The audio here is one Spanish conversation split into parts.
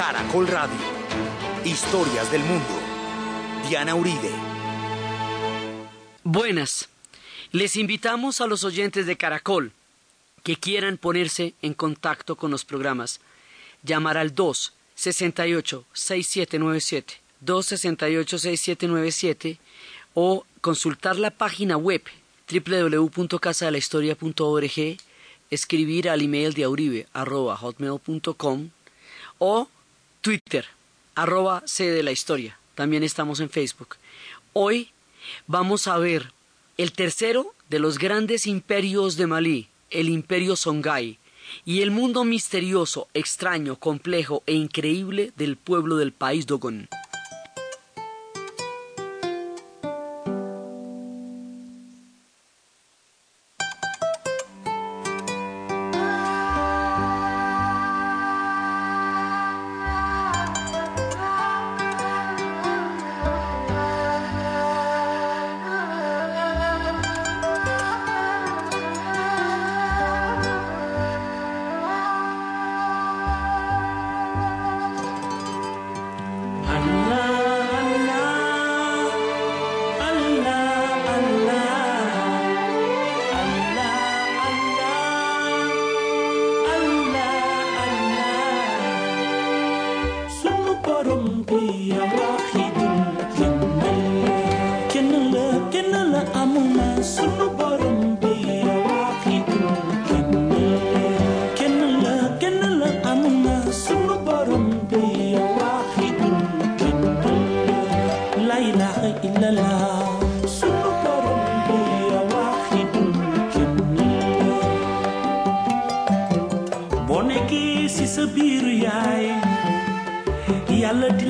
Caracol Radio. Historias del mundo. Diana Uribe. Buenas. Les invitamos a los oyentes de Caracol que quieran ponerse en contacto con los programas. Llamar al 2 68 6797 268 6797 o consultar la página web www.casadelahistoria.org, escribir al email de auribe.hotmail.com o Twitter, arroba C de la historia. También estamos en Facebook. Hoy vamos a ver el tercero de los grandes imperios de Malí, el imperio Songhai, y el mundo misterioso, extraño, complejo e increíble del pueblo del país Dogon. ورمقي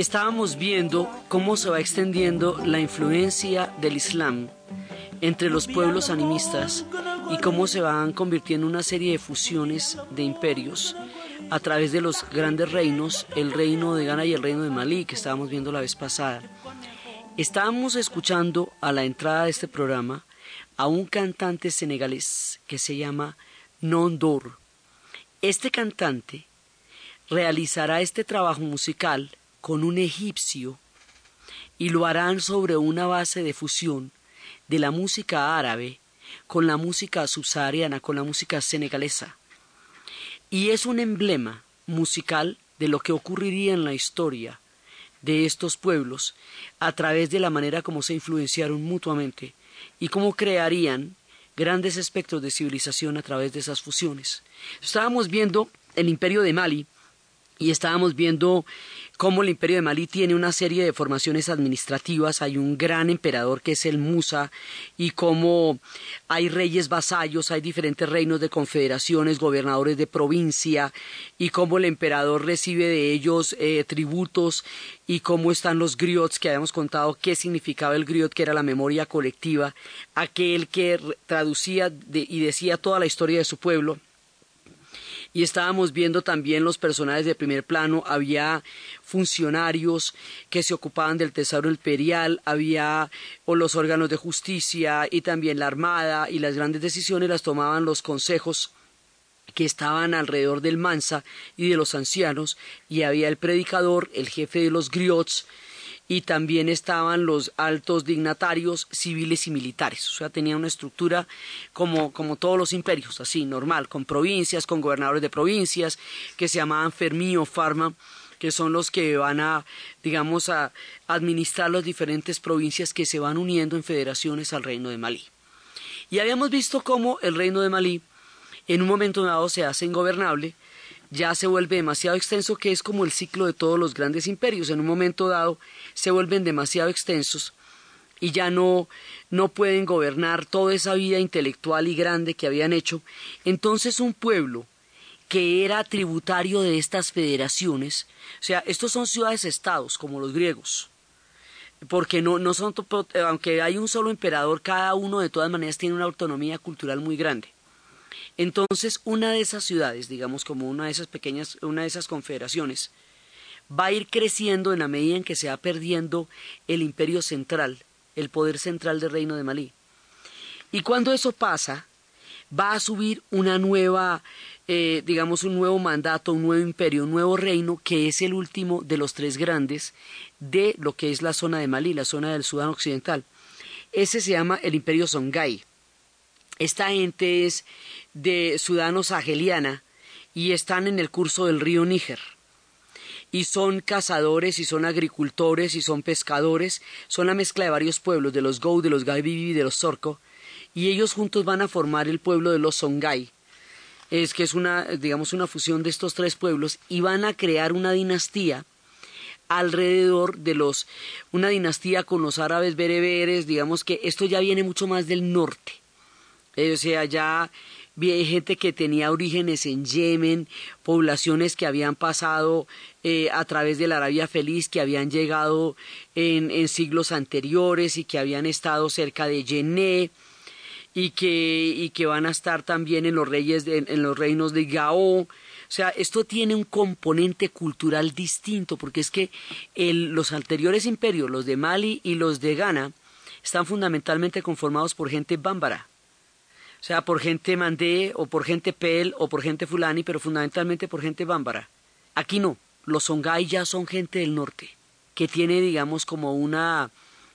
estábamos viendo cómo se va extendiendo la influencia del Islam entre los pueblos animistas y cómo se van convirtiendo en una serie de fusiones de imperios a través de los grandes reinos, el reino de Ghana y el reino de Malí, que estábamos viendo la vez pasada. Estábamos escuchando a la entrada de este programa a un cantante senegalés que se llama Nondor. Este cantante realizará este trabajo musical con un egipcio y lo harán sobre una base de fusión de la música árabe con la música subsahariana, con la música senegalesa. Y es un emblema musical de lo que ocurriría en la historia de estos pueblos a través de la manera como se influenciaron mutuamente y cómo crearían grandes espectros de civilización a través de esas fusiones. Estábamos viendo el imperio de Mali y estábamos viendo cómo el imperio de Malí tiene una serie de formaciones administrativas, hay un gran emperador que es el Musa, y cómo hay reyes vasallos, hay diferentes reinos de confederaciones, gobernadores de provincia, y cómo el emperador recibe de ellos eh, tributos, y cómo están los griots, que habíamos contado qué significaba el griot, que era la memoria colectiva, aquel que traducía y decía toda la historia de su pueblo y estábamos viendo también los personajes de primer plano, había funcionarios que se ocupaban del tesoro imperial, había o los órganos de justicia y también la armada y las grandes decisiones las tomaban los consejos que estaban alrededor del Mansa y de los ancianos y había el predicador, el jefe de los griots y también estaban los altos dignatarios civiles y militares. O sea, tenía una estructura como, como todos los imperios, así, normal, con provincias, con gobernadores de provincias, que se llamaban Fermi o Farma, que son los que van a, digamos, a administrar las diferentes provincias que se van uniendo en federaciones al reino de Malí. Y habíamos visto cómo el reino de Malí en un momento dado se hace ingobernable, ya se vuelve demasiado extenso, que es como el ciclo de todos los grandes imperios. En un momento dado se vuelven demasiado extensos y ya no, no pueden gobernar toda esa vida intelectual y grande que habían hecho. Entonces un pueblo que era tributario de estas federaciones, o sea, estos son ciudades-estados, como los griegos, porque no, no son, aunque hay un solo emperador, cada uno de todas maneras tiene una autonomía cultural muy grande. Entonces, una de esas ciudades, digamos como una de esas pequeñas, una de esas confederaciones, va a ir creciendo en la medida en que se va perdiendo el imperio central, el poder central del reino de Malí. Y cuando eso pasa, va a subir una nueva, eh, digamos, un nuevo mandato, un nuevo imperio, un nuevo reino, que es el último de los tres grandes de lo que es la zona de Malí, la zona del Sudán Occidental. Ese se llama el imperio Songhai. Esta gente es de Sudano Saheliana y están en el curso del río Níger. Y son cazadores, y son agricultores, y son pescadores, son la mezcla de varios pueblos, de los Gou, de los Gaibibi y de los Sorco, y ellos juntos van a formar el pueblo de los Songhai. Es que es una, digamos, una fusión de estos tres pueblos, y van a crear una dinastía alrededor de los, una dinastía con los árabes bereberes, digamos que esto ya viene mucho más del norte. Eh, o sea, ya hay gente que tenía orígenes en Yemen, poblaciones que habían pasado eh, a través de la Arabia Feliz, que habían llegado en, siglos anteriores y que habían estado cerca de Yené y que, y que van a estar también en los, reyes en los reinos de Gao. O sea, esto tiene un componente cultural distinto, porque es que los anteriores imperios, los de Mali y los de Ghana, están fundamentalmente conformados por gente bámbara o sea, por gente mandé o por gente pel o por gente fulani, pero fundamentalmente por gente bámbara. Aquí no, los songhai ya son gente del norte, que tiene, digamos, como una,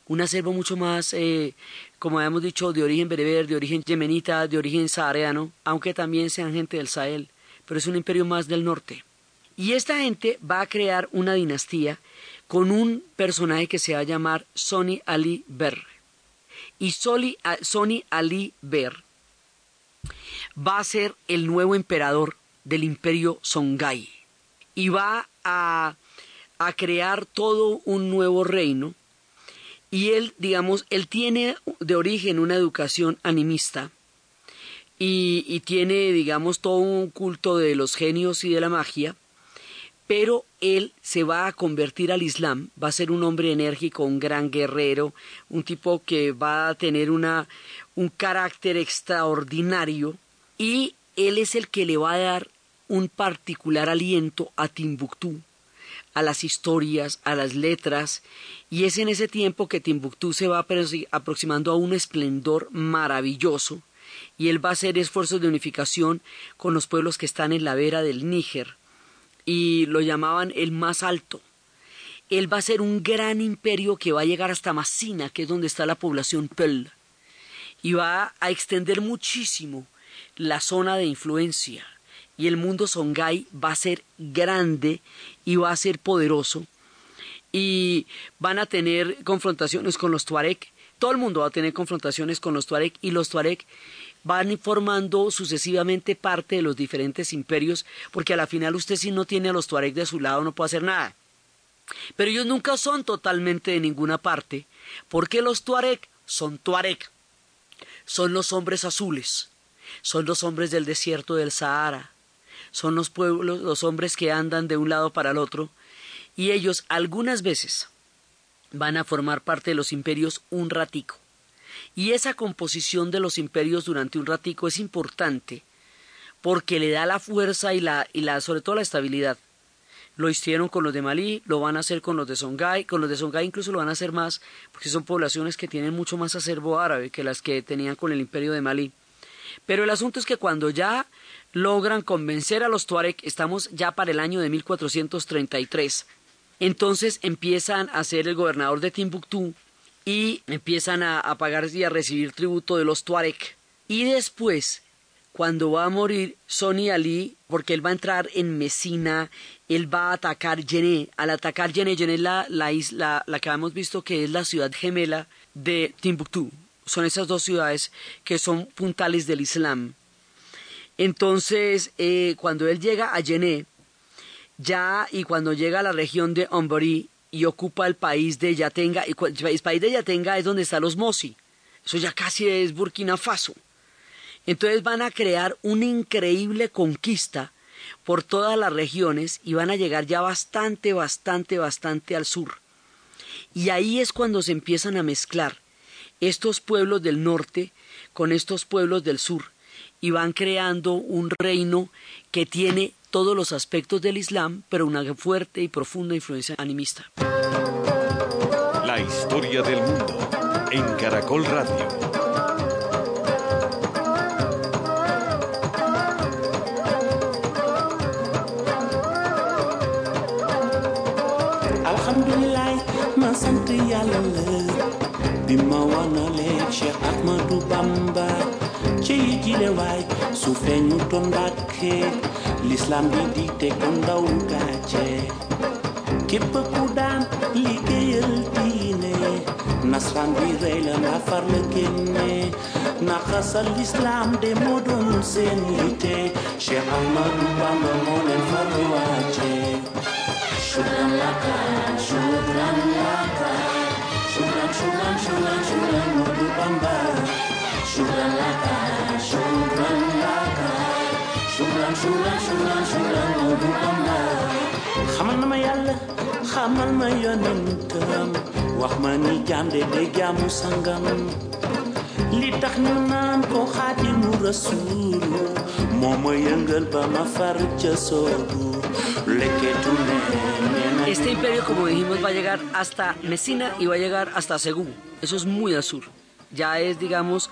un acervo mucho más, eh, como habíamos dicho, de origen bereber, de origen yemenita, de origen sahareano, aunque también sean gente del Sahel, pero es un imperio más del norte. Y esta gente va a crear una dinastía con un personaje que se va a llamar Soni Ali Ber. Y Soli, Soni Ali Ber va a ser el nuevo emperador del imperio Songhai y va a, a crear todo un nuevo reino. Y él, digamos, él tiene de origen una educación animista y, y, tiene, digamos, todo un culto de los genios y de la magia, pero él se va a convertir al Islam, va a ser un hombre enérgico, un gran guerrero, un tipo que va a tener una, un carácter extraordinario y él es el que le va a dar un particular aliento a Timbuktu, a las historias, a las letras, y es en ese tiempo que Timbuktu se va aproximando a un esplendor maravilloso, y él va a hacer esfuerzos de unificación con los pueblos que están en la vera del Níger, y lo llamaban el más alto. Él va a ser un gran imperio que va a llegar hasta Massina, que es donde está la población Peul, y va a extender muchísimo la zona de influencia y el mundo Songhai va a ser grande y va a ser poderoso y van a tener confrontaciones con los Tuareg. Todo el mundo va a tener confrontaciones con los Tuareg y los Tuareg van formando sucesivamente parte de los diferentes imperios porque a la final usted si no tiene a los Tuareg de su lado no puede hacer nada. Pero ellos nunca son totalmente de ninguna parte porque los Tuareg son Tuareg. Son los hombres azules son los hombres del desierto del Sahara, son los pueblos, los hombres que andan de un lado para el otro, y ellos algunas veces van a formar parte de los imperios un ratico. Y esa composición de los imperios durante un ratico es importante porque le da la fuerza y la, y la sobre todo la estabilidad. Lo hicieron con los de Malí, lo van a hacer con los de Songhai, con los de Songhai incluso lo van a hacer más porque son poblaciones que tienen mucho más acervo árabe que las que tenían con el imperio de Malí. Pero el asunto es que cuando ya logran convencer a los Tuareg, estamos ya para el año de 1433, entonces empiezan a ser el gobernador de Timbuktu y empiezan a, pagar y a recibir tributo de los Tuareg. Y después, cuando va a morir Soni Ali, porque él va a entrar en Mesina, él va a atacar Yené. Al atacar Yené, Yené es la, la isla, la que hemos visto que es la ciudad gemela de Timbuktu son esas dos ciudades que son puntales del Islam. Entonces, eh, cuando él llega a Yené, ya y cuando llega a la región de Ombori y ocupa el país de Yatenga, y el país de Yatenga es donde están los Mosi, eso ya casi es Burkina Faso. Entonces van a crear una increíble conquista por todas las regiones y van a llegar ya bastante, bastante, bastante al sur. Y ahí es cuando se empiezan a mezclar estos pueblos del norte con estos pueblos del sur y van creando un reino que tiene todos los aspectos del Islam, pero una fuerte y profunda influencia animista. La historia del mundo en Caracol Radio. alhamdulilah ma sant yàlla la Bima wanale che akmadu bamba. Che yigile wai sufenyu tondake L'islam di dite konda ugache Kippe kudan ligeyel dine Nasran di reyle na farle Na khasal l'islam de modum senite Che akmadu bamba molen farwache Shukran laka, shukran laka. Shulan, shulan, shulan, shulan, Lulu Bamba. Shulan laka, shulan laka. Shulan, shulan, shulan, shulan, Lulu Bamba. Khamal nama yalla. Wahmani jam de de jamu sangam. li tax ñu naan ko xaatimu rasul moo ma yëngal ba ma far ca soobu lekketu ne Este imperio, como dijimos, va a llegar hasta Messina y va a llegar hasta Segú. Eso es muy al sur. Ya es, digamos,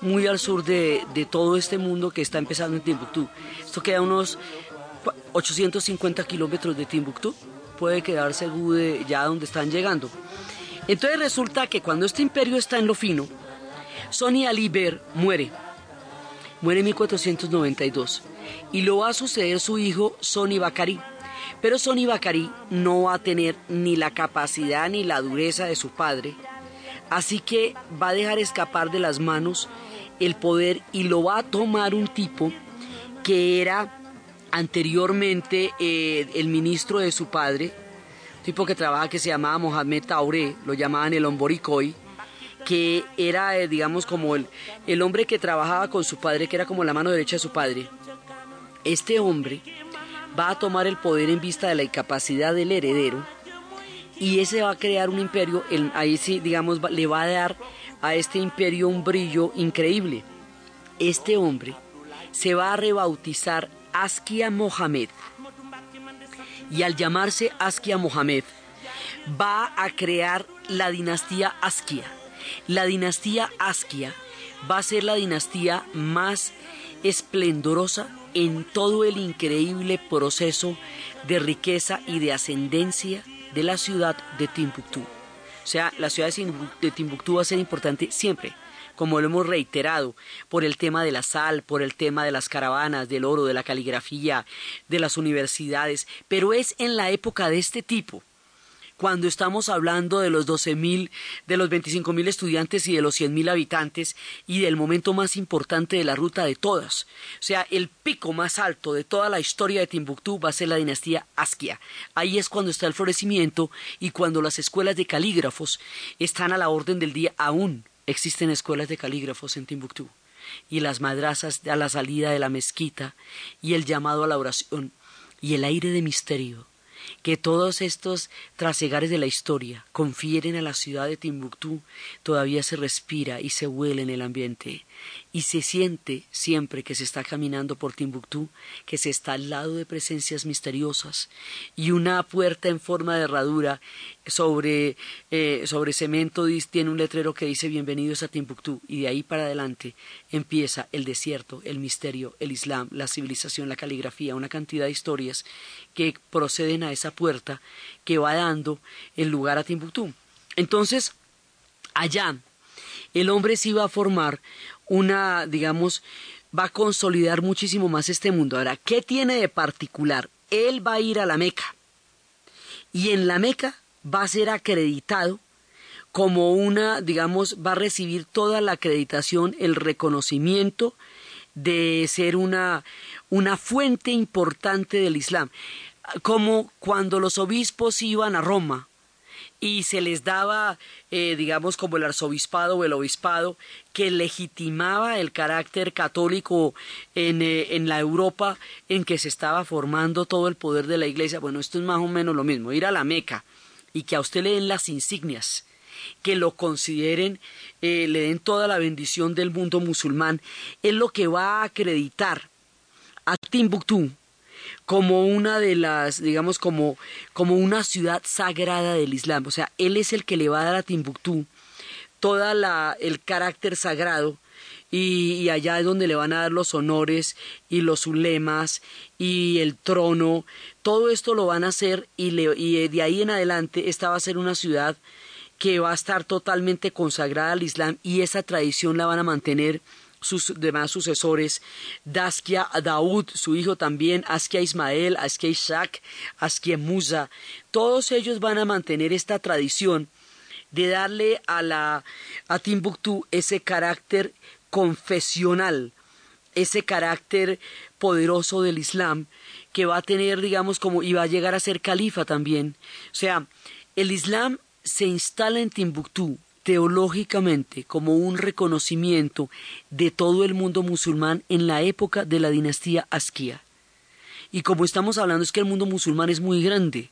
muy al sur de, todo este mundo que está empezando en Timbuktu. Esto queda unos 850 kilómetros de Timbuktu. Puede quedar Segú de ya donde están llegando. Entonces resulta que cuando este imperio está en lo fino, Sony Aliber muere. Muere en 1492. Y lo va a suceder su hijo Sony Bakari. Pero Sony Bakari no va a tener ni la capacidad ni la dureza de su padre, así que va a dejar escapar de las manos el poder y lo va a tomar un tipo que era anteriormente eh, el ministro de su padre, tipo que trabaja que se llamaba Mohamed Taure, lo llamaban el Omboricoy, que era, eh, digamos, como el, el hombre que trabajaba con su padre, que era como la mano derecha de su padre. Este hombre va a tomar el poder en vista de la incapacidad del heredero y ese va a crear un imperio, ahí sí, digamos, le va a dar a este imperio un brillo increíble. Este hombre se va a rebautizar Askia Mohamed y al llamarse Askia Mohamed va a crear la dinastía Askia. La dinastía Askia va a ser la dinastía más esplendorosa en todo el increíble proceso de riqueza y de ascendencia de la ciudad de Timbuktu. O sea, la ciudad de Timbu- de Timbuktu va a ser importante siempre, como lo hemos reiterado, por el tema de la sal, por el tema de las caravanas, del oro, de la caligrafía, de las universidades, pero es en la época de este tipo, cuando estamos hablando de los 12.000, de los 25.000 estudiantes y de los 100.000 habitantes y del momento más importante de la ruta de todas. O sea, el pico más alto de toda la historia de Timbuktu va a ser la dinastía Askia. Ahí es cuando está el florecimiento y cuando las escuelas de calígrafos están a la orden del día aún. Existen escuelas de calígrafos en Timbuktu y las madrazas a la salida de la mezquita y el llamado a la oración y el aire de misterio que todos estos trasegares de la historia confieren a la ciudad de Timbuktu todavía se respira y se huele en el ambiente y se siente siempre que se está caminando por Timbuktu que se está al lado de presencias misteriosas y una puerta en forma de herradura sobre, eh, sobre cemento tiene un letrero que dice bienvenidos a Timbuktu y de ahí para adelante empieza el desierto, el misterio, el Islam, la civilización, la caligrafía, una cantidad de historias que proceden a esa puerta que va dando el lugar a Timbuktu. Entonces, allá el hombre sí va a formar una, digamos, va a consolidar muchísimo más este mundo. Ahora, ¿qué tiene de particular? Él va a ir a la Meca y en la Meca va a ser acreditado como una, digamos, va a recibir toda la acreditación, el reconocimiento de ser una, una fuente importante del Islam, como cuando los obispos iban a Roma y se les daba, eh, digamos, como el arzobispado o el obispado, que legitimaba el carácter católico en, eh, en la Europa en que se estaba formando todo el poder de la Iglesia. Bueno, esto es más o menos lo mismo, ir a la Meca y que a usted le den las insignias, que lo consideren, eh, le den toda la bendición del mundo musulmán, es lo que va a acreditar a Timbuktu como una de las, digamos, como, como una ciudad sagrada del Islam. O sea, él es el que le va a dar a Timbuktu toda la, el carácter sagrado y, allá es donde le van a dar los honores y los ulemas y el trono. Todo esto lo van a hacer y, y de ahí en adelante esta va a ser una ciudad que va a estar totalmente consagrada al Islam y esa tradición la van a mantener sus demás sucesores, Daskia Daud, su hijo también, Askia Ismael, Askia Ishaq, Askia Musa, todos ellos van a mantener esta tradición de darle a la a Timbuktu ese carácter confesional, ese carácter poderoso del Islam que va a tener, digamos, como y va a llegar a ser califa también. O sea, el Islam se instala en Timbuktu teológicamente como un reconocimiento de todo el mundo musulmán en la época de la dinastía Asquía. Y como estamos hablando es que el mundo musulmán es muy grande,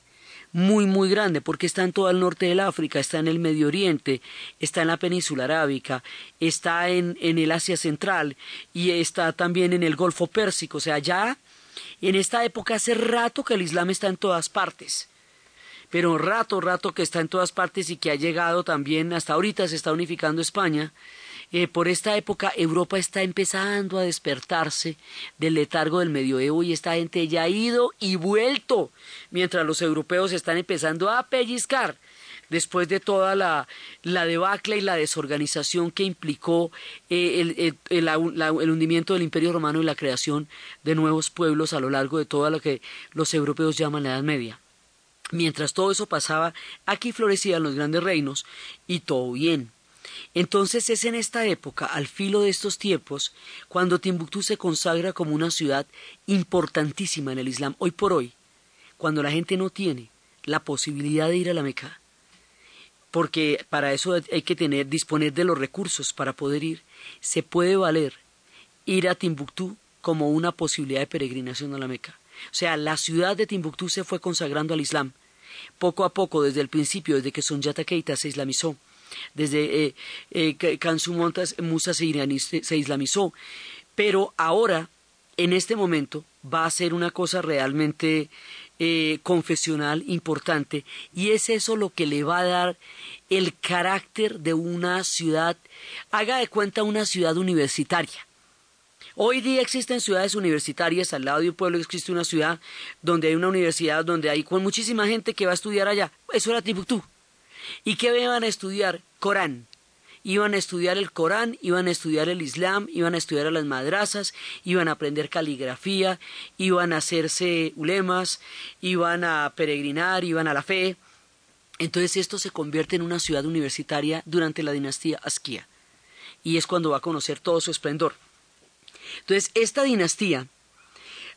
muy muy grande, porque está en todo el norte del África, está en el Medio Oriente, está en la península arábica, está en, en el Asia Central y está también en el Golfo Pérsico. O sea, ya en esta época hace rato que el Islam está en todas partes pero rato, rato que está en todas partes y que ha llegado también, hasta ahorita se está unificando España. Eh, por esta época Europa está empezando a despertarse del letargo del medioevo y esta gente ya ha ido y vuelto, mientras los europeos están empezando a pellizcar después de toda la, la debacle y la desorganización que implicó eh, el, el, hundimiento del Imperio Romano y la creación de nuevos pueblos a lo largo de toda lo que los europeos llaman la Edad Media. Mientras todo eso pasaba, aquí florecían los grandes reinos y todo bien. Entonces es en esta época, al filo de estos tiempos, cuando Timbuktu se consagra como una ciudad importantísima en el Islam. Hoy por hoy, cuando la gente no tiene la posibilidad de ir a la Meca, porque para eso hay que tener, disponer de los recursos para poder ir, se puede valer ir a Timbuktu como una posibilidad de peregrinación a la Meca. O sea, la ciudad de Timbuktu se fue consagrando al Islam poco a poco, desde el principio, desde que Sunyata Keita se islamizó, desde eh, eh, Musa se, se islamizó, pero ahora, en este momento, va a ser una cosa realmente eh, confesional importante y es eso lo que le va a dar el carácter de una ciudad, haga de cuenta una ciudad universitaria. Hoy día existen ciudades universitarias, al lado de un pueblo existe una ciudad donde hay una universidad, donde hay muchísima gente que va a estudiar allá. Eso era Timbuktu. ¿Y qué iban a estudiar? Corán. Iban a estudiar el Corán, iban a estudiar el Islam, iban a estudiar a las madrazas, iban a aprender caligrafía, iban a hacerse ulemas, iban a peregrinar, iban a la fe. Entonces esto se convierte en una ciudad universitaria durante la dinastía Asquía. Y es cuando va a conocer todo su esplendor. Entonces, esta dinastía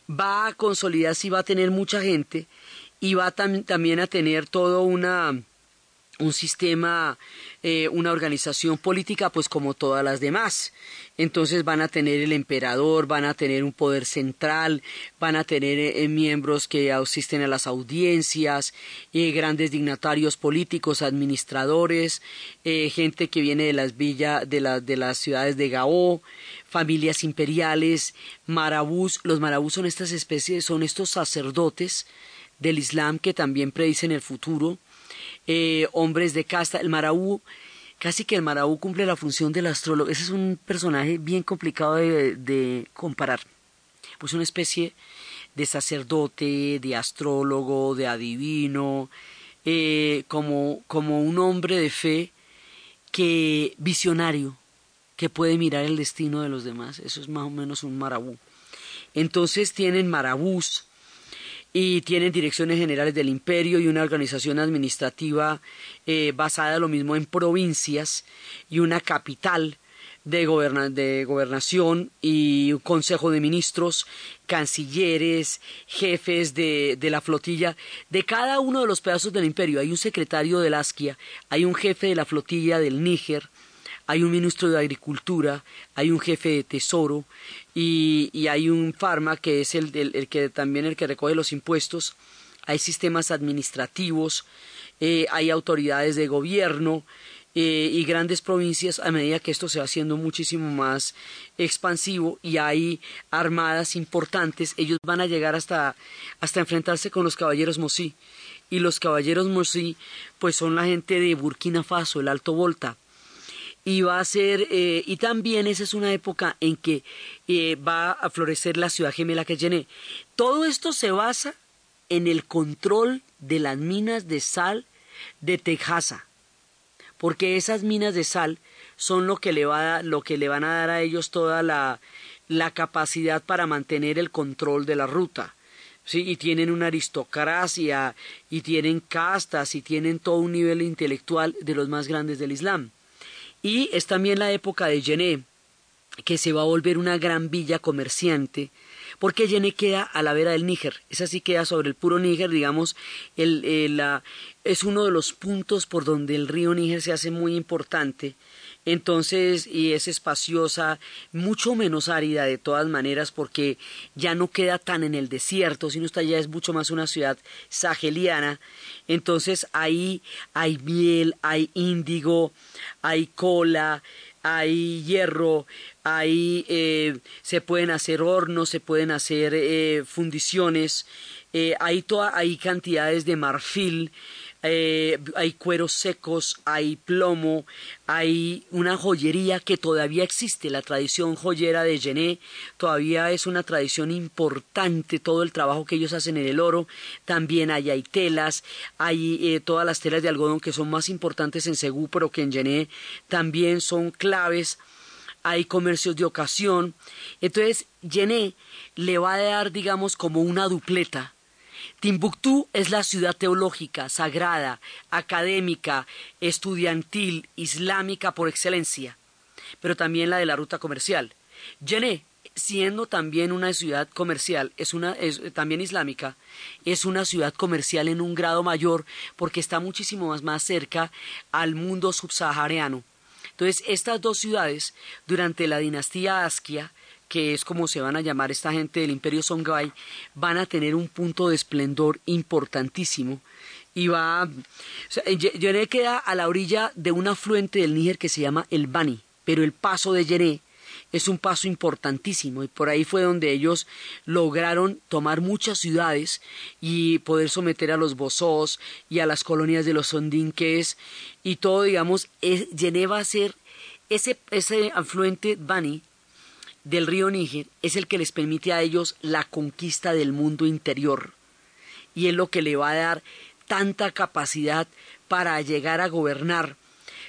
va a consolidarse y va a tener mucha gente y va también a tener todo una un sistema, eh, una organización política, pues como todas las demás. Entonces van a tener el emperador, van a tener un poder central, van a tener eh, miembros que asisten a las audiencias, eh, grandes dignatarios políticos, administradores, gente que viene de las villas, de, de las ciudades de Gao, familias imperiales, marabús. Los marabús son estas especies, son estos sacerdotes del Islam que también predicen el futuro eh, hombres de casta. El Maraú, casi que el Maraú cumple la función del astrólogo. Ese es un personaje bien complicado de, comparar. Pues una especie de sacerdote, de astrólogo, de adivino, eh, como, como un hombre de fe que visionario, que puede mirar el destino de los demás. Eso es más o menos un marabú. Entonces tienen marabús, y tienen direcciones generales del imperio y una organización administrativa eh, basada lo mismo en provincias y una capital de, gobernación y un consejo de ministros, cancilleres, jefes de, la flotilla, de cada uno de los pedazos del imperio. Hay un secretario del Asquia, hay un jefe de la flotilla del Níger, hay un ministro de Agricultura, hay un jefe de Tesoro y, hay un farma que es el, el, que también el que recoge los impuestos. Hay sistemas administrativos, eh, hay autoridades de gobierno, eh, y grandes provincias a medida que esto se va haciendo muchísimo más expansivo y hay armadas importantes, ellos van a llegar hasta, hasta enfrentarse con los caballeros Mosí. Y los caballeros Mosí, pues son la gente de Burkina Faso, el Alto Volta. Y va a ser, eh, y también esa es una época en que eh, va a florecer la ciudad gemela que es Todo esto se basa en el control de las minas de sal de Tejasa porque esas minas de sal son lo que le, va lo que le van a dar a ellos toda la, la capacidad para mantener el control de la ruta. ¿sí? y tienen una aristocracia, y tienen castas, y tienen todo un nivel intelectual de los más grandes del Islam. Y es también la época de Yené, que se va a volver una gran villa comerciante, porque Yené queda a la vera del Níger, esa sí queda sobre el puro Níger, digamos, el, la, es uno de los puntos por donde el río Níger se hace muy importante, entonces, y es espaciosa, mucho menos árida de todas maneras, porque ya no queda tan en el desierto, sino está ya es mucho más una ciudad saheliana. Entonces, ahí hay miel, hay índigo, hay cola, hay hierro, ahí eh, se pueden hacer hornos, se pueden hacer eh, fundiciones, eh, hay, hay cantidades de marfil, hay cueros secos, hay plomo, hay una joyería que todavía existe, la tradición joyera de Gené todavía es una tradición importante, todo el trabajo que ellos hacen en el oro, también hay, hay telas, hay todas las telas de algodón que son más importantes en Segú, pero que en Gené también son claves hay comercios de ocasión. Entonces, Yené le va a dar, digamos, como una dupleta. Timbuktu es la ciudad teológica, sagrada, académica, estudiantil, islámica por excelencia, pero también la de la ruta comercial. Yené, siendo también una ciudad comercial, es una es, también islámica, es una ciudad comercial en un grado mayor porque está muchísimo más, más cerca al mundo subsahariano entonces, estas dos ciudades, durante la dinastía Askia, que es como se van a llamar esta gente del imperio Songhai, van a tener un punto de esplendor importantísimo. Y va. O Yené queda a la orilla de un afluente del Níger que se llama el Bani, pero el paso de Yené es un paso importantísimo y por ahí fue donde ellos lograron tomar muchas ciudades y poder someter a los bozos y a las colonias de los sondinques y todo, digamos, es, va a ser ese, ese afluente Bani del río Níger es el que les permite a ellos la conquista del mundo interior y es lo que le va a dar tanta capacidad para llegar a gobernar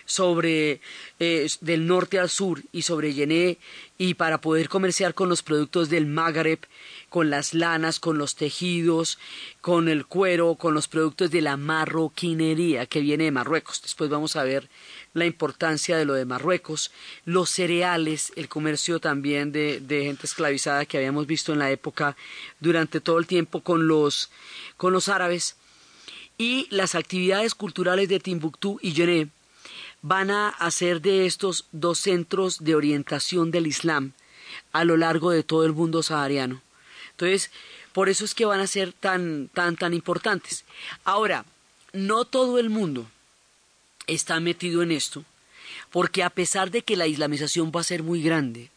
sobre eh, del norte al sur y sobre Yené y para poder comerciar con los productos del Magreb, con las lanas, con los tejidos, con el cuero, con los productos de la marroquinería que viene de Marruecos. Después vamos a ver la importancia de lo de Marruecos, los cereales, el comercio también de, de gente esclavizada que habíamos visto en la época durante todo el tiempo con los, con los árabes y las actividades culturales de Timbuktu y Yené van a hacer de estos dos centros de orientación del Islam a lo largo de todo el mundo sahariano. Entonces, por eso es que van a ser tan, tan, tan importantes. Ahora, no todo el mundo está metido en esto, porque a pesar de que la islamización va a ser muy grande,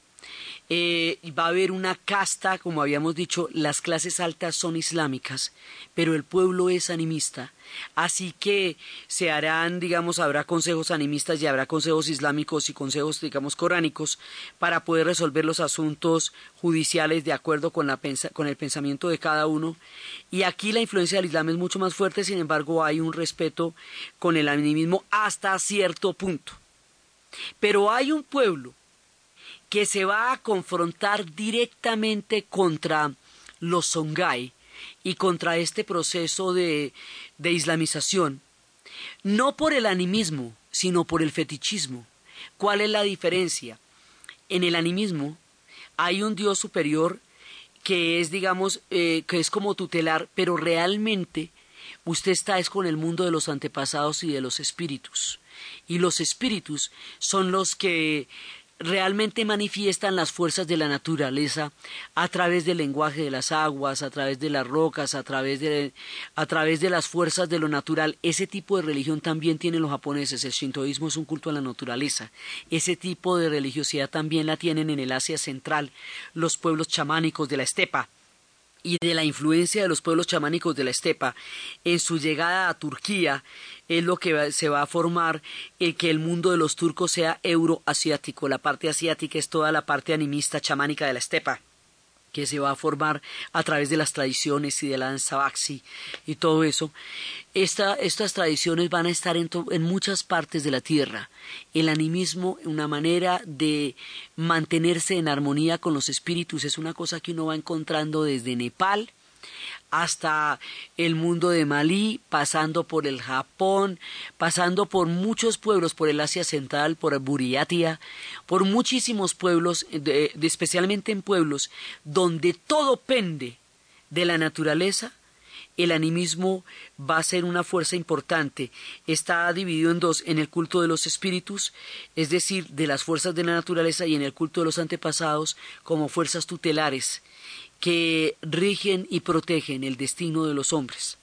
eh, va a haber una casta, como habíamos dicho, las clases altas son islámicas, pero el pueblo es animista. Así que se harán, digamos, habrá consejos animistas y habrá consejos islámicos y consejos, digamos, coránicos para poder resolver los asuntos judiciales de acuerdo con, la, con el pensamiento de cada uno. Y aquí la influencia del Islam es mucho más fuerte, sin embargo, hay un respeto con el animismo hasta cierto punto. Pero hay un pueblo que se va a confrontar directamente contra los Songhai y contra este proceso de, de islamización, no por el animismo, sino por el fetichismo. ¿Cuál es la diferencia? en el animismo hay un Dios superior que es, digamos, eh, que es como tutelar, pero realmente usted está es con el mundo de los antepasados y de los espíritus. Y los espíritus son los que realmente manifiestan las fuerzas de la naturaleza a través del lenguaje de las aguas, a través de las rocas, a través de, a través de las fuerzas de lo natural. Ese tipo de religión también tienen los japoneses. El shintoísmo es un culto a la naturaleza. Ese tipo de religiosidad también la tienen en el Asia Central los pueblos chamánicos de la estepa y de la influencia de los pueblos chamánicos de la estepa en su llegada a Turquía es lo que se va a formar el que el mundo de los turcos sea euroasiático. La parte asiática es toda la parte animista chamánica de la estepa que se va a formar a través de las tradiciones y de la danza baxi y todo eso. estas tradiciones van a estar en, en, muchas partes de la tierra. El animismo, una manera de mantenerse en armonía con los espíritus, es una cosa que uno va encontrando desde Nepal hasta el mundo de Malí, pasando por el Japón, pasando por muchos pueblos, por el Asia Central, por Buriatia, por muchísimos pueblos, especialmente en pueblos donde todo pende de la naturaleza, el animismo va a ser una fuerza importante. Está dividido en dos, en el culto de los espíritus, es decir, de las fuerzas de la naturaleza, y en el culto de los antepasados como fuerzas tutelares que rigen y protegen el destino de los hombres.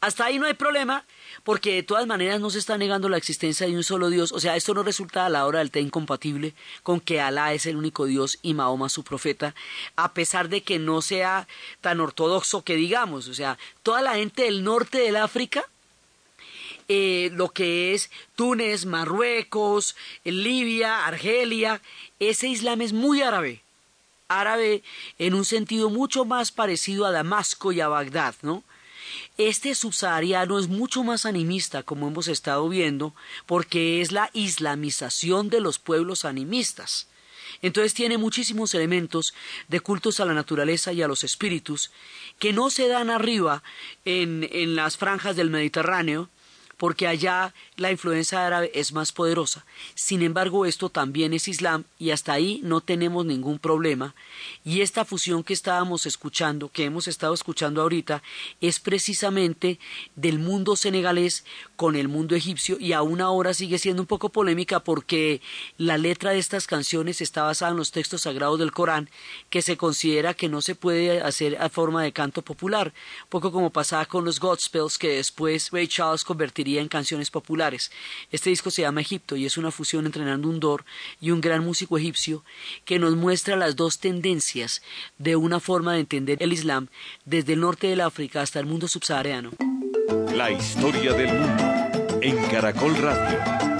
Hasta ahí no hay problema, porque de todas maneras no se está negando la existencia de un solo Dios. O sea, esto no resulta a la hora del té incompatible con que Alá es el único Dios y Mahoma su profeta, a pesar de que no sea tan ortodoxo que digamos. O sea, toda la gente del norte del África eh, lo que es Túnez, Marruecos, Libia, Argelia, ese Islam es muy árabe árabe en un sentido mucho más parecido a Damasco y a Bagdad, ¿no? Este subsahariano es mucho más animista, como hemos estado viendo, porque es la islamización de los pueblos animistas. Entonces tiene muchísimos elementos de cultos a la naturaleza y a los espíritus que no se dan arriba en, en las franjas del Mediterráneo, porque allá la influencia árabe es más poderosa. Sin embargo, esto también es Islam y hasta ahí no tenemos ningún problema. Y esta fusión que estábamos escuchando, que hemos estado escuchando ahorita, es precisamente del mundo senegalés con el mundo egipcio y aún ahora sigue siendo un poco polémica porque la letra de estas canciones está basada en los textos sagrados del Corán, que se considera que no se puede hacer a forma de canto popular, poco como pasaba con los Godspells que después Ray Charles convertiría en canciones populares. Este disco se llama Egipto y es una fusión entre un Dor y un gran músico egipcio que nos muestra las dos tendencias de una forma de entender el Islam desde el norte del África hasta el mundo subsahariano. La historia del mundo en Caracol Radio.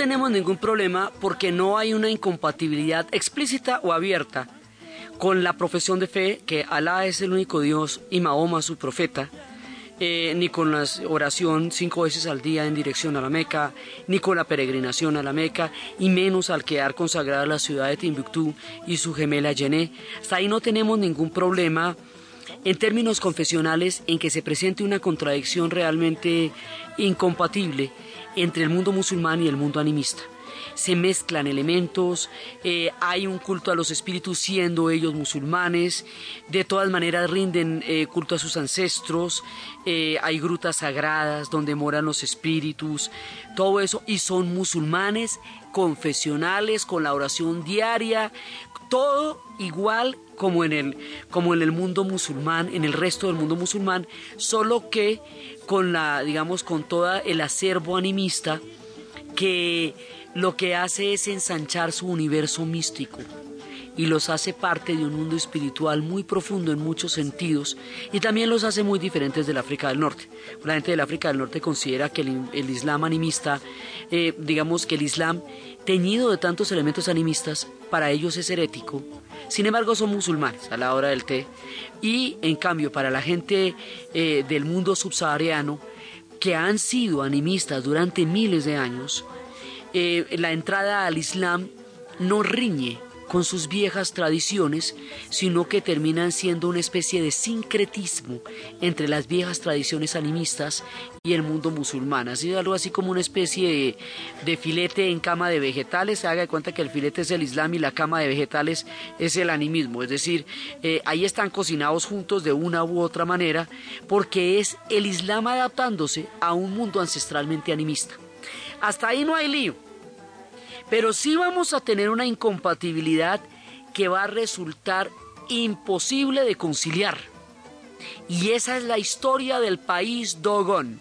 Tenemos ningún problema porque no hay una incompatibilidad explícita o abierta con la profesión de fe que Alá es el único Dios y Mahoma su profeta eh, ni con la oración cinco veces al día en dirección a la Meca, ni con la peregrinación a la Meca, y menos al quedar consagrada la ciudad de Timbuktu y su gemela Yené. Hasta ahí no tenemos ningún problema en términos confesionales en que se presente una contradicción realmente incompatible entre el mundo musulmán y el mundo animista. Se mezclan elementos, eh, hay un culto a los espíritus siendo ellos musulmanes, de todas maneras rinden eh, culto a sus ancestros, eh, hay grutas sagradas donde moran los espíritus, todo eso, y son musulmanes confesionales con la oración diaria, todo igual como en el, como en el mundo musulmán, en el resto del mundo musulmán, solo que con la, digamos, con todo el acervo animista que lo que hace es ensanchar su universo místico. y los hace parte de un mundo espiritual muy profundo en muchos sentidos y también los hace muy diferentes del África del Norte. La gente del África del Norte considera que el, Islam animista, eh, digamos que el Islam teñido de tantos elementos animistas, para ellos es herético. Sin embargo, son musulmanes a la hora del té. Y en cambio, para la gente eh, del mundo subsahariano, que han sido animistas durante miles de años, eh, la entrada al Islam no riñe con sus viejas tradiciones, sino que terminan siendo una especie de sincretismo entre las viejas tradiciones animistas y el mundo musulmán. Ha sido algo así como una especie de, filete en cama de vegetales. Se haga de cuenta que el filete es el Islam y la cama de vegetales es el animismo. Es decir, eh, ahí están cocinados juntos de una u otra manera, porque es el Islam adaptándose a un mundo ancestralmente animista. Hasta ahí no hay lío. Pero sí vamos a tener una incompatibilidad que va a resultar imposible de conciliar. Y esa es la historia del país Dogón.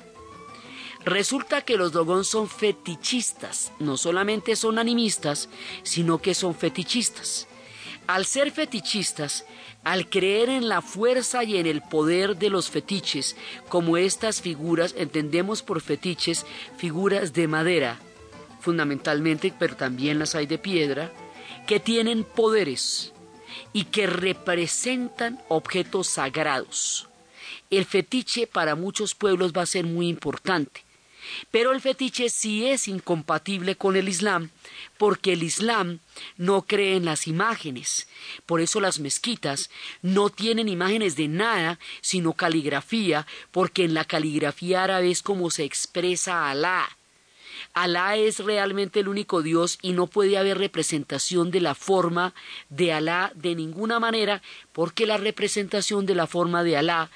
Resulta que los Dogón son fetichistas, no solamente son animistas, sino que son fetichistas. Al ser fetichistas, al creer en la fuerza y en el poder de los fetiches, como estas figuras, entendemos por fetiches figuras de madera, fundamentalmente, pero también las hay de piedra, que tienen poderes y que representan objetos sagrados. El fetiche para muchos pueblos va a ser muy importante, pero el fetiche sí es incompatible con el Islam, porque el Islam no cree en las imágenes. Por eso las mezquitas no tienen imágenes de nada, sino caligrafía, porque en la caligrafía árabe es como se expresa Alá. Alá es realmente el único Dios y no puede haber representación de la forma de Alá de ninguna manera, porque la representación de la forma de Alá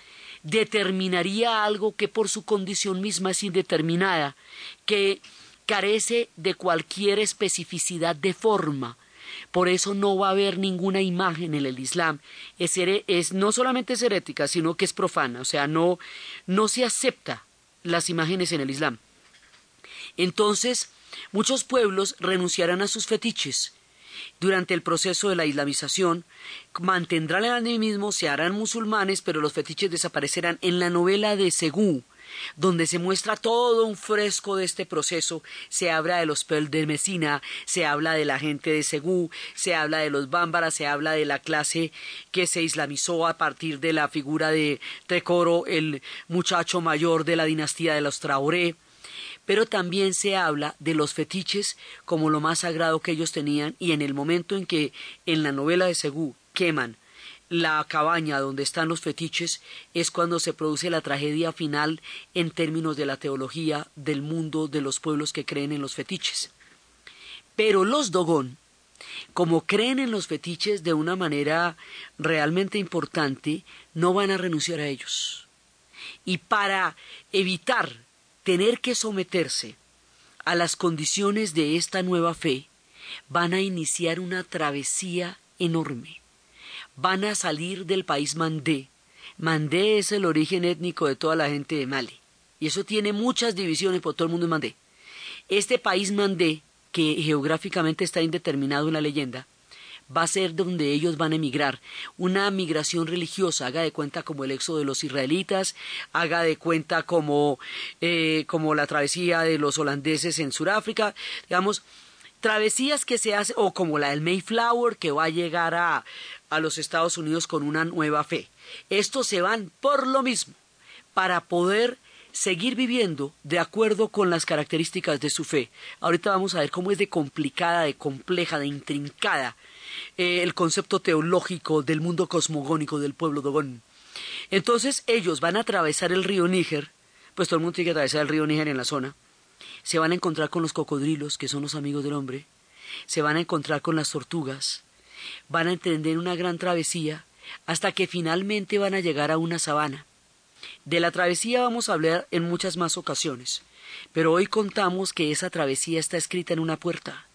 determinaría algo que por su condición misma es indeterminada, que carece de cualquier especificidad de forma. Por eso no va a haber ninguna imagen en el Islam. Es, es, no solamente es herética, sino que es profana. O sea, no, no se acepta las imágenes en el Islam. Entonces, muchos pueblos renunciarán a sus fetiches. Durante el proceso de la islamización, mantendrán el animismo, se harán musulmanes, pero los fetiches desaparecerán. En la novela de Segú, donde se muestra todo un fresco de este proceso. Se habla de los Pel de Mesina, se habla de la gente de Segú, se habla de los bámbaras, se habla de la clase que se islamizó a partir de la figura de Tecoro, el muchacho mayor de la dinastía de los Traoré pero también se habla de los fetiches como lo más sagrado que ellos tenían y en el momento en que en la novela de Segú queman la cabaña donde están los fetiches es cuando se produce la tragedia final en términos de la teología del mundo de los pueblos que creen en los fetiches. Pero los Dogón, como creen en los fetiches de una manera realmente importante, no van a renunciar a ellos. Y para evitar tener que someterse a las condiciones de esta nueva fe, van a iniciar una travesía enorme. Van a salir del país Mandé. Mandé es el origen étnico de toda la gente de Mali. Y eso tiene muchas divisiones por todo el mundo de Mandé. Este país Mandé, que geográficamente está indeterminado en la leyenda, va a ser donde ellos van a emigrar. Una migración religiosa, haga de cuenta como el éxodo de los israelitas, haga de cuenta como, eh, como la travesía de los holandeses en Sudáfrica, digamos, travesías que se hacen, o como la del Mayflower, que va a llegar a, a los Estados Unidos con una nueva fe. Estos se van por lo mismo, para poder seguir viviendo de acuerdo con las características de su fe. Ahorita vamos a ver cómo es de complicada, de compleja, de intrincada eh, el concepto teológico del mundo cosmogónico del pueblo Dogón. Entonces ellos van a atravesar el río Níger, pues todo el mundo tiene que atravesar el río Níger en la zona, se van a encontrar con los cocodrilos, que son los amigos del hombre, se van a encontrar con las tortugas, van a entender una gran travesía, hasta que finalmente van a llegar a una sabana. De la travesía vamos a hablar en muchas más ocasiones, pero hoy contamos que esa travesía está escrita en una puerta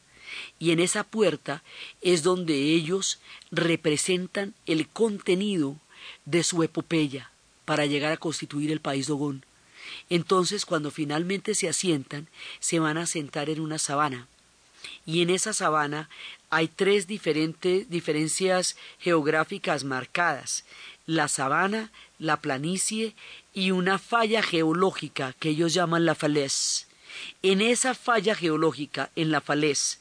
y en esa puerta es donde ellos representan el contenido de su epopeya para llegar a constituir el país Dogón. Entonces, cuando finalmente se asientan, se van a sentar en una sabana. y en esa sabana hay tres diferentes diferencias geográficas marcadas la sabana, la planicie y una falla geológica que ellos llaman la falez. En esa falla geológica, en la falez,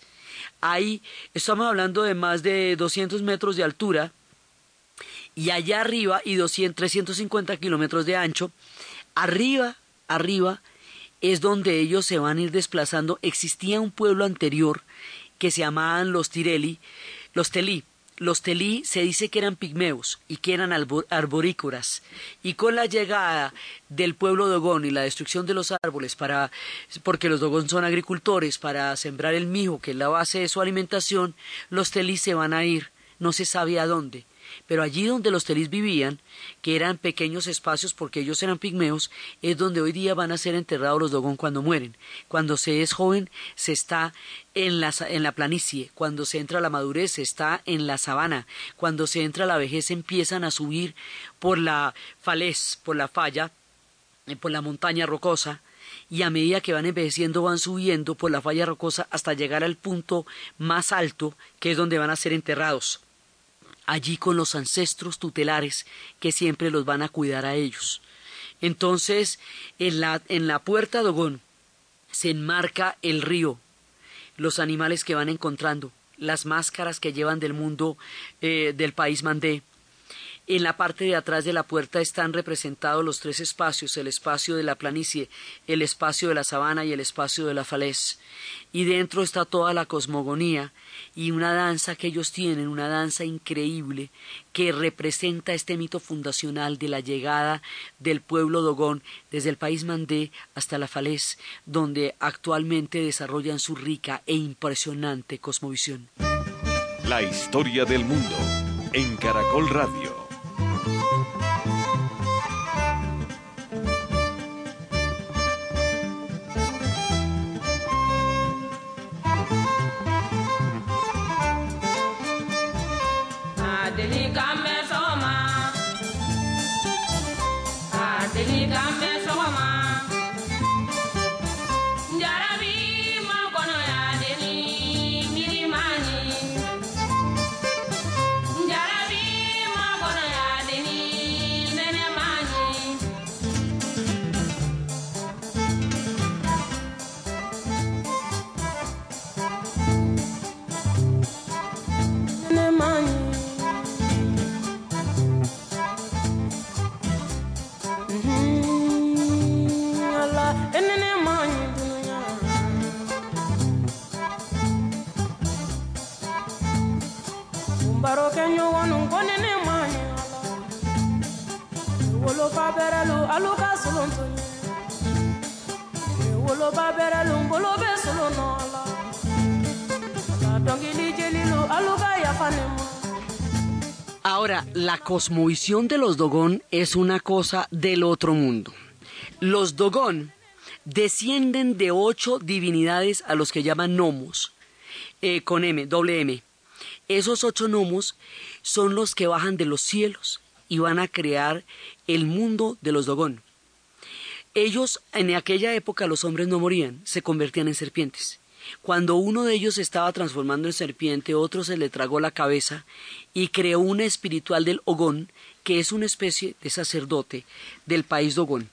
hay, estamos hablando de más de 200 metros de altura, y allá arriba, y 200, 350 kilómetros de ancho, arriba, arriba, es donde ellos se van a ir desplazando. Existía un pueblo anterior que se llamaban los Tireli, los Telí, los telí se dice que eran pigmeos y que eran arborícoras. Y con la llegada del pueblo dogón y la destrucción de los árboles, para, porque los dogón son agricultores, para sembrar el mijo, que es la base de su alimentación, los telí se van a ir, no se sabe a dónde pero allí donde los telis vivían, que eran pequeños espacios porque ellos eran pigmeos, es donde hoy día van a ser enterrados los dogón cuando mueren. Cuando se es joven, se está en la, en la planicie, cuando se entra a la madurez, se está en la sabana, cuando se entra a la vejez, empiezan a subir por la falez, por la falla, eh, por la montaña rocosa, y a medida que van envejeciendo van subiendo por la falla rocosa hasta llegar al punto más alto, que es donde van a ser enterrados allí con los ancestros tutelares que siempre los van a cuidar a ellos. Entonces, en la, en la puerta de Ogón se enmarca el río, los animales que van encontrando, las máscaras que llevan del mundo eh, del país mandé, en la parte de atrás de la puerta están representados los tres espacios, el espacio de la planicie, el espacio de la sabana y el espacio de la falez. Y dentro está toda la cosmogonía y una danza que ellos tienen, una danza increíble que representa este mito fundacional de la llegada del pueblo dogón desde el país mandé hasta la falez, donde actualmente desarrollan su rica e impresionante cosmovisión. La historia del mundo en Caracol Radio. Cosmovisión de los Dogón es una cosa del otro mundo. Los Dogón descienden de ocho divinidades a los que llaman gnomos, eh, con M, doble M. Esos ocho gnomos son los que bajan de los cielos y van a crear el mundo de los Dogón. Ellos, en aquella época los hombres no morían, se convertían en serpientes. Cuando uno de ellos estaba transformando en serpiente, otro se le tragó la cabeza y creó una espiritual del Ogón, que es una especie de sacerdote del país de Ogón.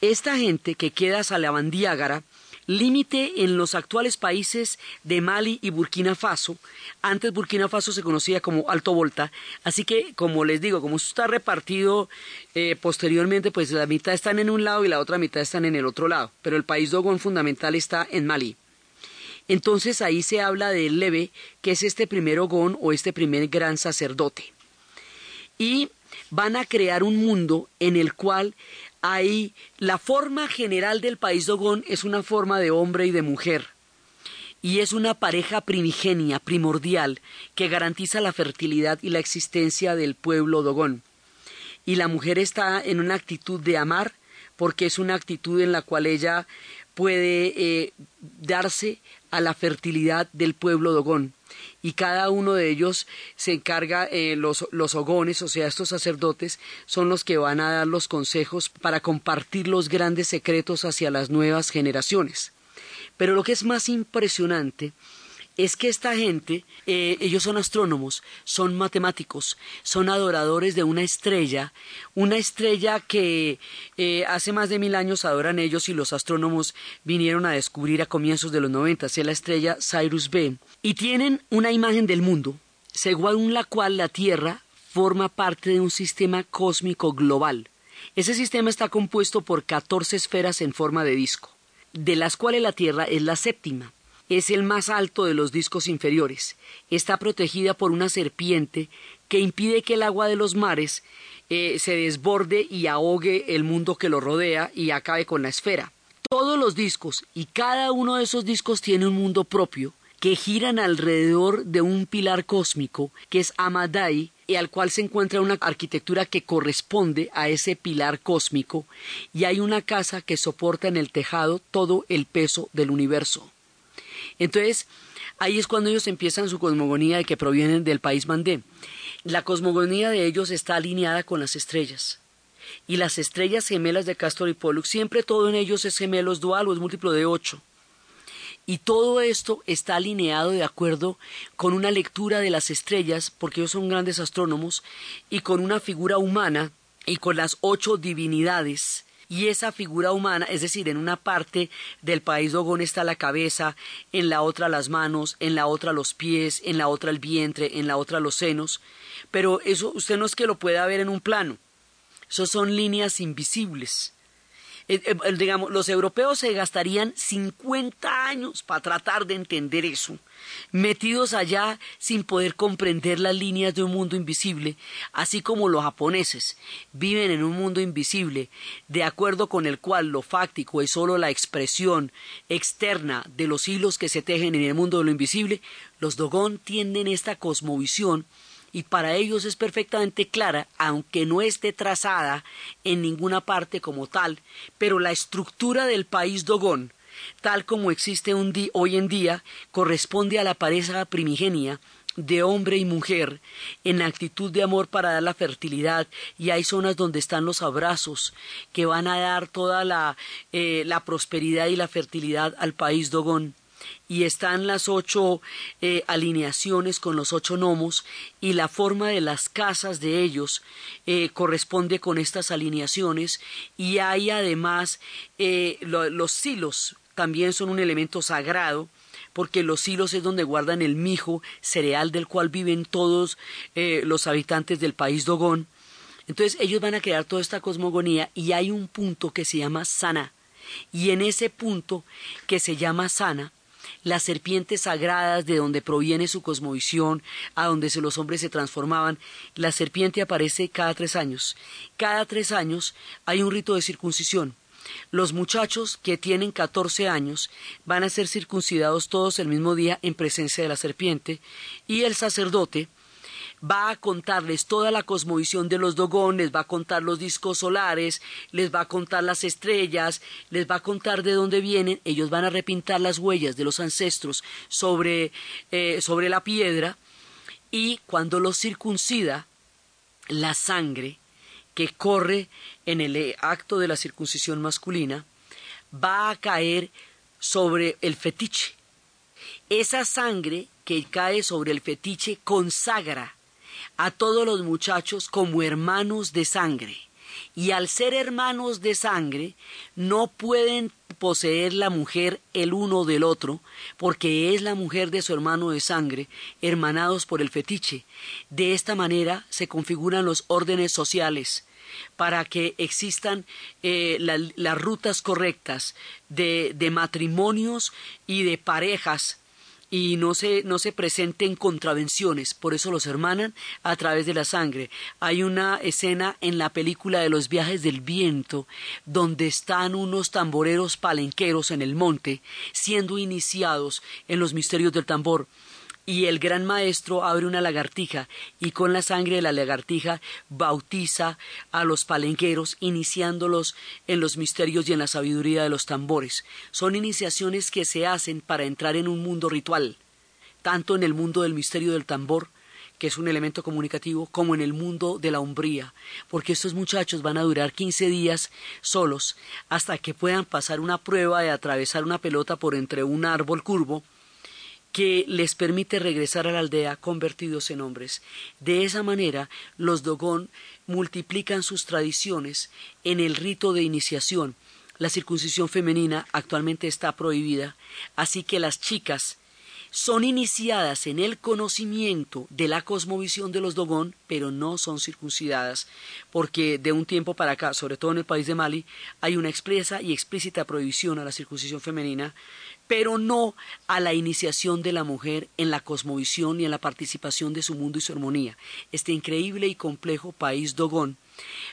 Esta gente que queda Salabandiágara límite en los actuales países de Mali y Burkina Faso. Antes Burkina Faso se conocía como Alto Volta, así que como les digo, como esto está repartido eh, posteriormente, pues la mitad están en un lado y la otra mitad están en el otro lado, pero el país Dogon fundamental está en Mali. Entonces ahí se habla de Leve, que es este primer Ogón o este primer gran sacerdote. Y van a crear un mundo en el cual Ahí la forma general del país dogón es una forma de hombre y de mujer. Y es una pareja primigenia, primordial, que garantiza la fertilidad y la existencia del pueblo dogón. Y la mujer está en una actitud de amar, porque es una actitud en la cual ella puede eh, darse a la fertilidad del pueblo dogón y cada uno de ellos se encarga, eh, los, los ogones, o sea, estos sacerdotes, son los que van a dar los consejos para compartir los grandes secretos hacia las nuevas generaciones. Pero lo que es más impresionante es que esta gente, eh, ellos son astrónomos, son matemáticos, son adoradores de una estrella, una estrella que eh, hace más de mil años adoran ellos y los astrónomos vinieron a descubrir a comienzos de los 90, es la estrella Cyrus B. Y tienen una imagen del mundo, según la cual la Tierra forma parte de un sistema cósmico global. Ese sistema está compuesto por 14 esferas en forma de disco, de las cuales la Tierra es la séptima es el más alto de los discos inferiores. Está protegida por una serpiente que impide que el agua de los mares eh, se desborde y ahogue el mundo que lo rodea y acabe con la esfera. Todos los discos y cada uno de esos discos tiene un mundo propio que giran alrededor de un pilar cósmico que es Amadai y al cual se encuentra una arquitectura que corresponde a ese pilar cósmico y hay una casa que soporta en el tejado todo el peso del universo. Entonces, ahí es cuando ellos empiezan su cosmogonía de que provienen del país mandé. La cosmogonía de ellos está alineada con las estrellas. Y las estrellas gemelas de Castor y Pollux, siempre todo en ellos es gemelos dual o es múltiplo de ocho. Y todo esto está alineado de acuerdo con una lectura de las estrellas, porque ellos son grandes astrónomos, y con una figura humana y con las ocho divinidades y esa figura humana, es decir, en una parte del país Dogón está la cabeza, en la otra las manos, en la otra los pies, en la otra el vientre, en la otra los senos, pero eso usted no es que lo pueda ver en un plano, eso son líneas invisibles. Eh, eh, digamos, los europeos se gastarían 50 años para tratar de entender eso, metidos allá sin poder comprender las líneas de un mundo invisible, así como los japoneses viven en un mundo invisible, de acuerdo con el cual lo fáctico es solo la expresión externa de los hilos que se tejen en el mundo de lo invisible, los Dogon tienen esta cosmovisión y para ellos es perfectamente clara, aunque no esté trazada en ninguna parte como tal, pero la estructura del país Dogón, tal como existe hoy en día, corresponde a la pareja primigenia de hombre y mujer en actitud de amor para dar la fertilidad y hay zonas donde están los abrazos que van a dar toda la, eh, la prosperidad y la fertilidad al país Dogón y están las ocho eh, alineaciones con los ocho gnomos y la forma de las casas de ellos eh, corresponde con estas alineaciones y hay además eh, los silos también son un elemento sagrado porque los silos es donde guardan el mijo cereal del cual viven todos los habitantes del país Dogón. Entonces ellos van a crear toda esta cosmogonía y hay un punto que se llama sana y en ese punto que se llama sana las serpientes sagradas de donde proviene su cosmovisión, a donde los hombres se transformaban, la serpiente aparece cada tres años. Cada tres años hay un rito de circuncisión. Los muchachos que tienen catorce años van a ser circuncidados todos el mismo día en presencia de la serpiente y el sacerdote va a contarles toda la cosmovisión de los dogones, va a contar los discos solares, les va a contar las estrellas, les va a contar de dónde vienen, ellos van a repintar las huellas de los ancestros sobre, eh, sobre la piedra y cuando los circuncida, la sangre que corre en el acto de la circuncisión masculina va a caer sobre el fetiche. Esa sangre que cae sobre el fetiche consagra a todos los muchachos como hermanos de sangre. Y al ser hermanos de sangre, no pueden poseer la mujer el uno del otro, porque es la mujer de su hermano de sangre, hermanados por el fetiche. De esta manera se configuran los órdenes sociales para que existan eh, las rutas correctas de, de matrimonios y de parejas y no se, no se presenten contravenciones, por eso los hermanan a través de la sangre. Hay una escena en la película de los viajes del viento donde están unos tamboreros palenqueros en el monte siendo iniciados en los misterios del tambor y el gran maestro abre una lagartija y con la sangre de la lagartija bautiza a los palenqueros iniciándolos en los misterios y en la sabiduría de los tambores. Son iniciaciones que se hacen para entrar en un mundo ritual, tanto en el mundo del misterio del tambor que es un elemento comunicativo, como en el mundo de la hombría, porque estos muchachos van a durar 15 días solos hasta que puedan pasar una prueba de atravesar una pelota por entre un árbol curvo que les permite regresar a la aldea convertidos en hombres. De esa manera, los Dogón multiplican sus tradiciones en el rito de iniciación. La circuncisión femenina actualmente está prohibida, así que las chicas son iniciadas en el conocimiento de la cosmovisión de los Dogón, pero no son circuncidadas, porque de un tiempo para acá, sobre todo en el país de Mali, hay una expresa y explícita prohibición a la circuncisión femenina, pero no a la iniciación de la mujer en la cosmovisión y en la participación de su mundo y su armonía. Este increíble y complejo país Dogón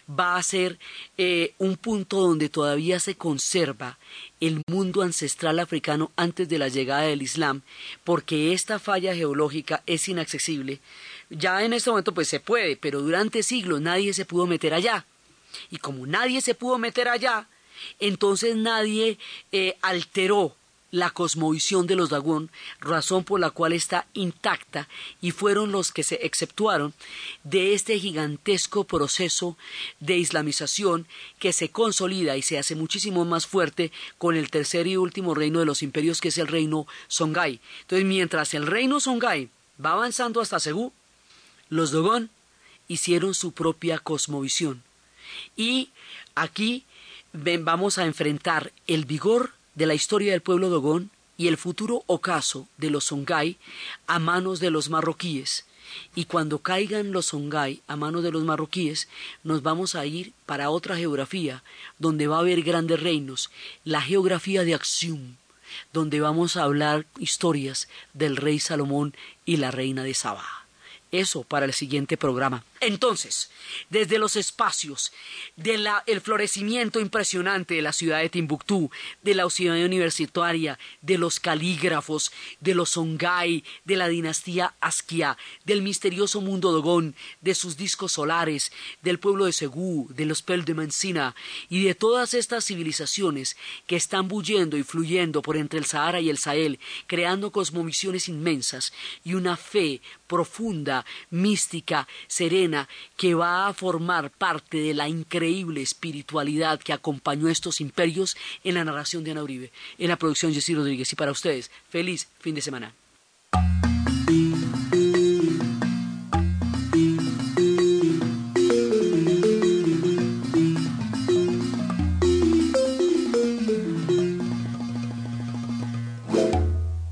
va a ser eh, un punto donde todavía se conserva el mundo ancestral africano antes de la llegada del Islam, porque esta falla geológica es inaccesible. Ya en este momento pues se puede, pero durante siglos nadie se pudo meter allá. Y como nadie se pudo meter allá, entonces nadie eh, alteró la cosmovisión de los Dagón, razón por la cual está intacta, y fueron los que se exceptuaron de este gigantesco proceso de islamización que se consolida y se hace muchísimo más fuerte con el tercer y último reino de los imperios, que es el reino Songhai. Entonces, mientras el reino Songhai va avanzando hasta Segú, los Dogón hicieron su propia cosmovisión. Y aquí vamos a enfrentar el vigor de la historia del pueblo dogón y el futuro ocaso de los Songhai a manos de los marroquíes. Y cuando caigan los Songhai a manos de los marroquíes, nos vamos a ir para otra geografía, donde va a haber grandes reinos, la geografía de Axium, donde vamos a hablar historias del rey Salomón y la reina de Saba. Eso para el siguiente programa. Entonces, desde los espacios del florecimiento impresionante de la ciudad de Timbuktu, de la ciudad universitaria, de los calígrafos, de los Songhai, de la dinastía Askia, del misterioso mundo Dogón, de sus discos solares, del pueblo de Segú, de los Pel de Mancina y de todas estas civilizaciones que están bullendo y fluyendo por entre el Sahara y el Sahel, creando cosmovisiones inmensas y una fe profunda, mística, serena, que va a formar parte de la increíble espiritualidad que acompañó estos imperios en la narración de Ana Uribe, en la producción Jessy Rodríguez. Y para ustedes, feliz fin de semana.